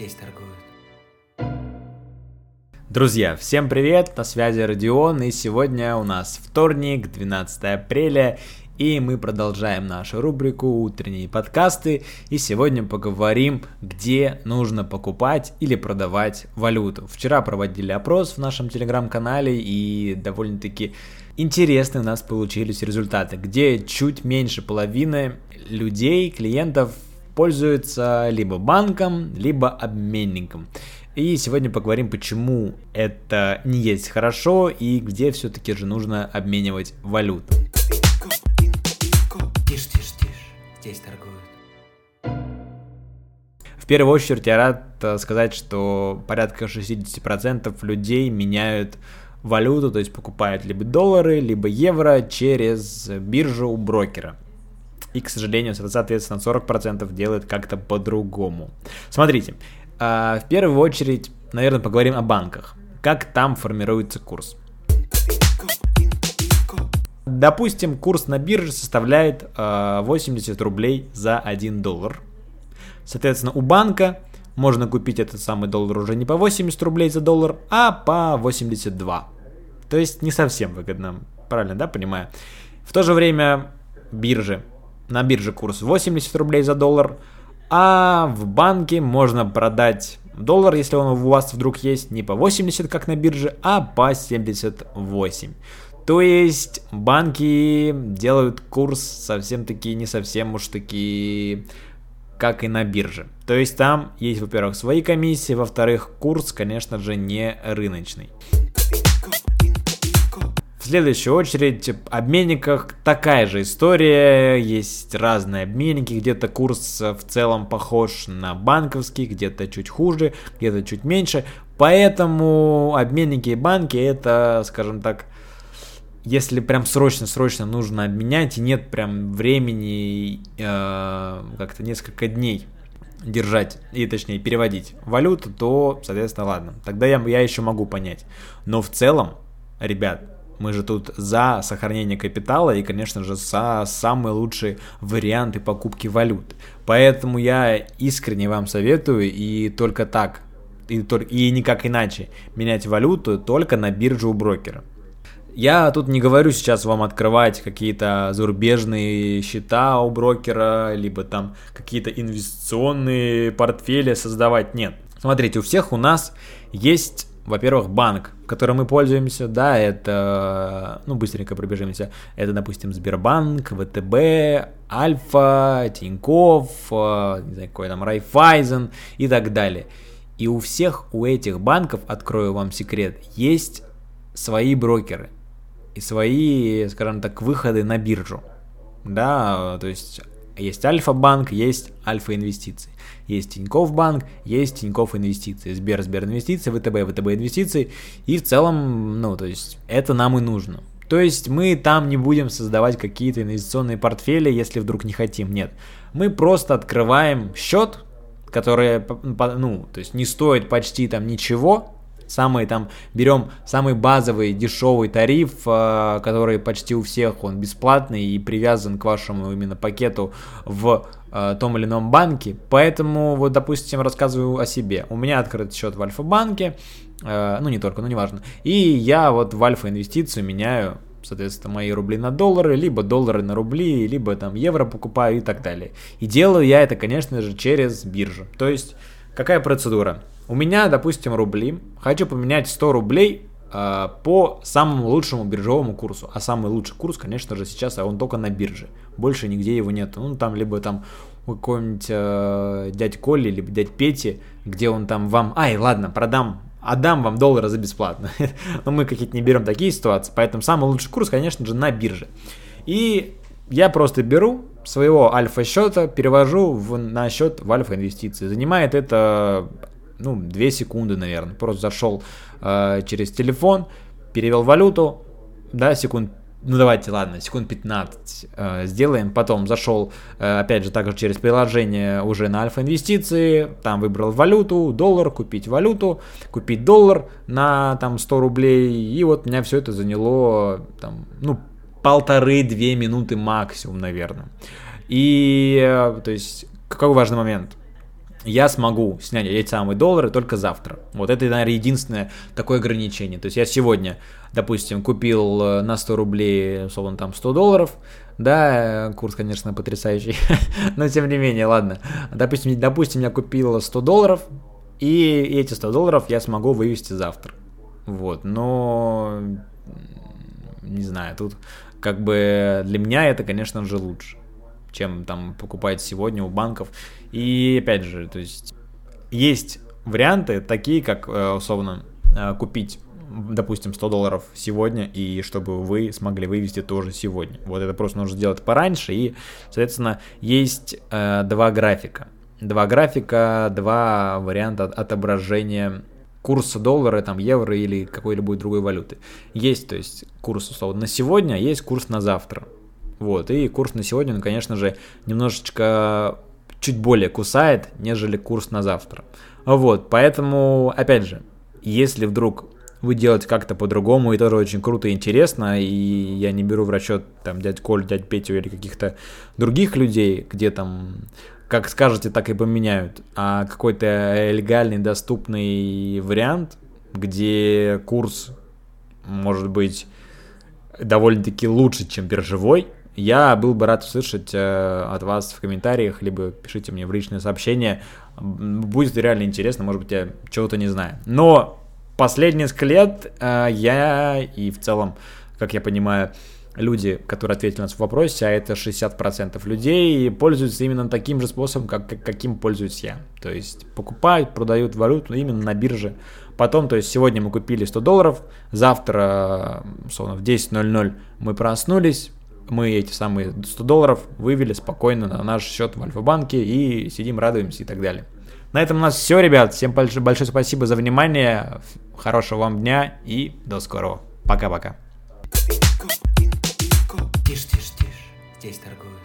здесь торгуют. Друзья, всем привет, на связи Родион, и сегодня у нас вторник, 12 апреля, и мы продолжаем нашу рубрику «Утренние подкасты», и сегодня поговорим, где нужно покупать или продавать валюту. Вчера проводили опрос в нашем телеграм-канале, и довольно-таки интересные у нас получились результаты, где чуть меньше половины людей, клиентов пользуются либо банком, либо обменником. И сегодня поговорим, почему это не есть хорошо и где все-таки же нужно обменивать валюту. Тише, тише, тише, здесь торгуют. В первую очередь я рад э, сказать, что порядка 60% людей меняют валюту, то есть покупают либо доллары, либо евро через биржу у брокера. И, к сожалению, соответственно, 40% делают как-то по-другому. Смотрите, а, в первую очередь, наверное, поговорим о банках. Как там формируется курс? Допустим, курс на бирже составляет 80 а, рублей за 1 доллар. Соответственно, у банка можно купить этот самый доллар уже не по 80 рублей за доллар, а по 82. То есть не совсем выгодно. Правильно, да, понимаю? В то же время биржи. На бирже курс 80 рублей за доллар, а в банке можно продать доллар, если он у вас вдруг есть, не по 80, как на бирже, а по 78. То есть банки делают курс совсем таки не совсем уж таки как и на бирже. То есть там есть, во-первых, свои комиссии, во-вторых, курс, конечно же, не рыночный следующую очередь, обменниках такая же история. Есть разные обменники, где-то курс в целом похож на банковский, где-то чуть хуже, где-то чуть меньше. Поэтому обменники и банки это, скажем так, если прям срочно-срочно нужно обменять, и нет прям времени, э, как-то несколько дней держать, и точнее переводить валюту, то, соответственно, ладно. Тогда я, я еще могу понять. Но в целом, ребят, мы же тут за сохранение капитала и, конечно же, за самые лучшие варианты покупки валют. Поэтому я искренне вам советую и только так, и, и никак иначе менять валюту только на бирже у брокера. Я тут не говорю сейчас вам открывать какие-то зарубежные счета у брокера, либо там какие-то инвестиционные портфели создавать. Нет. Смотрите, у всех у нас есть во-первых, банк, которым мы пользуемся, да, это, ну, быстренько пробежимся, это, допустим, Сбербанк, ВТБ, Альфа, Тиньков, э, не знаю, какой там, Райфайзен и так далее. И у всех, у этих банков, открою вам секрет, есть свои брокеры и свои, скажем так, выходы на биржу. Да, то есть есть Альфа-банк, есть Альфа-инвестиции. Есть Тинькофф банк, есть Тинькофф инвестиции, Сбер, Сбер инвестиции, ВТБ, ВТБ инвестиции. И в целом, ну, то есть это нам и нужно. То есть мы там не будем создавать какие-то инвестиционные портфели, если вдруг не хотим. Нет. Мы просто открываем счет, который, ну, то есть не стоит почти там ничего, самый там, берем самый базовый дешевый тариф, э, который почти у всех, он бесплатный и привязан к вашему именно пакету в э, том или ином банке. Поэтому, вот, допустим, рассказываю о себе. У меня открыт счет в Альфа-банке, э, ну, не только, но неважно. И я вот в Альфа-инвестицию меняю соответственно, мои рубли на доллары, либо доллары на рубли, либо там евро покупаю и так далее. И делаю я это, конечно же, через биржу. То есть, какая процедура? У меня, допустим, рубли. Хочу поменять 100 рублей э, по самому лучшему биржевому курсу. А самый лучший курс, конечно же, сейчас а он только на бирже. Больше нигде его нет. Ну, там либо там у какого-нибудь э, дядь Коли, либо дядь Пети, где он там вам... Ай, ладно, продам отдам вам доллары за бесплатно. Но мы какие-то не берем такие ситуации, поэтому самый лучший курс, конечно же, на бирже. И я просто беру своего альфа-счета, перевожу в, на счет в альфа-инвестиции. Занимает это ну, 2 секунды, наверное. Просто зашел э, через телефон, перевел валюту, да, секунд ну давайте, ладно, секунд 15 э, сделаем. Потом зашел, э, опять же, также через приложение уже на Альфа Инвестиции. Там выбрал валюту, доллар, купить валюту, купить доллар на там 100 рублей. И вот меня все это заняло там, ну, полторы-две минуты максимум, наверное. И, э, то есть, какой важный момент? Я смогу снять эти самые доллары только завтра. Вот это, наверное, единственное такое ограничение. То есть я сегодня, допустим, купил э, на 100 рублей, условно, там 100 долларов, да, курс, конечно, потрясающий, но тем не менее, ладно. Допустим, допустим, я купил 100 долларов, и эти 100 долларов я смогу вывести завтра. Вот, но не знаю, тут как бы для меня это, конечно же, лучше, чем там покупать сегодня у банков. И опять же, то есть есть варианты такие, как э, условно э, купить допустим, 100 долларов сегодня, и чтобы вы смогли вывести тоже сегодня. Вот это просто нужно сделать пораньше, и, соответственно, есть э, два графика. Два графика, два варианта отображения курса доллара, там, евро или какой-либо другой валюты. Есть, то есть, курс, условно, на сегодня, есть курс на завтра. Вот, и курс на сегодня, ну, конечно же, немножечко чуть более кусает, нежели курс на завтра. Вот, поэтому, опять же, если вдруг вы делаете как-то по-другому, и тоже очень круто и интересно, и я не беру в расчет там дядь Коль, дядь Петю или каких-то других людей, где там как скажете, так и поменяют, а какой-то легальный, доступный вариант, где курс может быть довольно-таки лучше, чем биржевой, я был бы рад услышать э, от вас в комментариях, либо пишите мне в личное сообщение. Будет реально интересно, может быть, я чего-то не знаю. Но последние несколько лет э, я и в целом, как я понимаю, люди, которые ответили на свой вопрос, а это 60% людей, пользуются именно таким же способом, как, каким пользуюсь я. То есть покупают, продают валюту именно на бирже. Потом, то есть сегодня мы купили 100 долларов, завтра, условно, в 10.00 мы проснулись, мы эти самые 100 долларов вывели спокойно на наш счет в Альфа-банке и сидим, радуемся и так далее. На этом у нас все, ребят. Всем большое, спасибо за внимание. Хорошего вам дня и до скорого. Пока-пока. Тише, тише, тише. Здесь торгуют.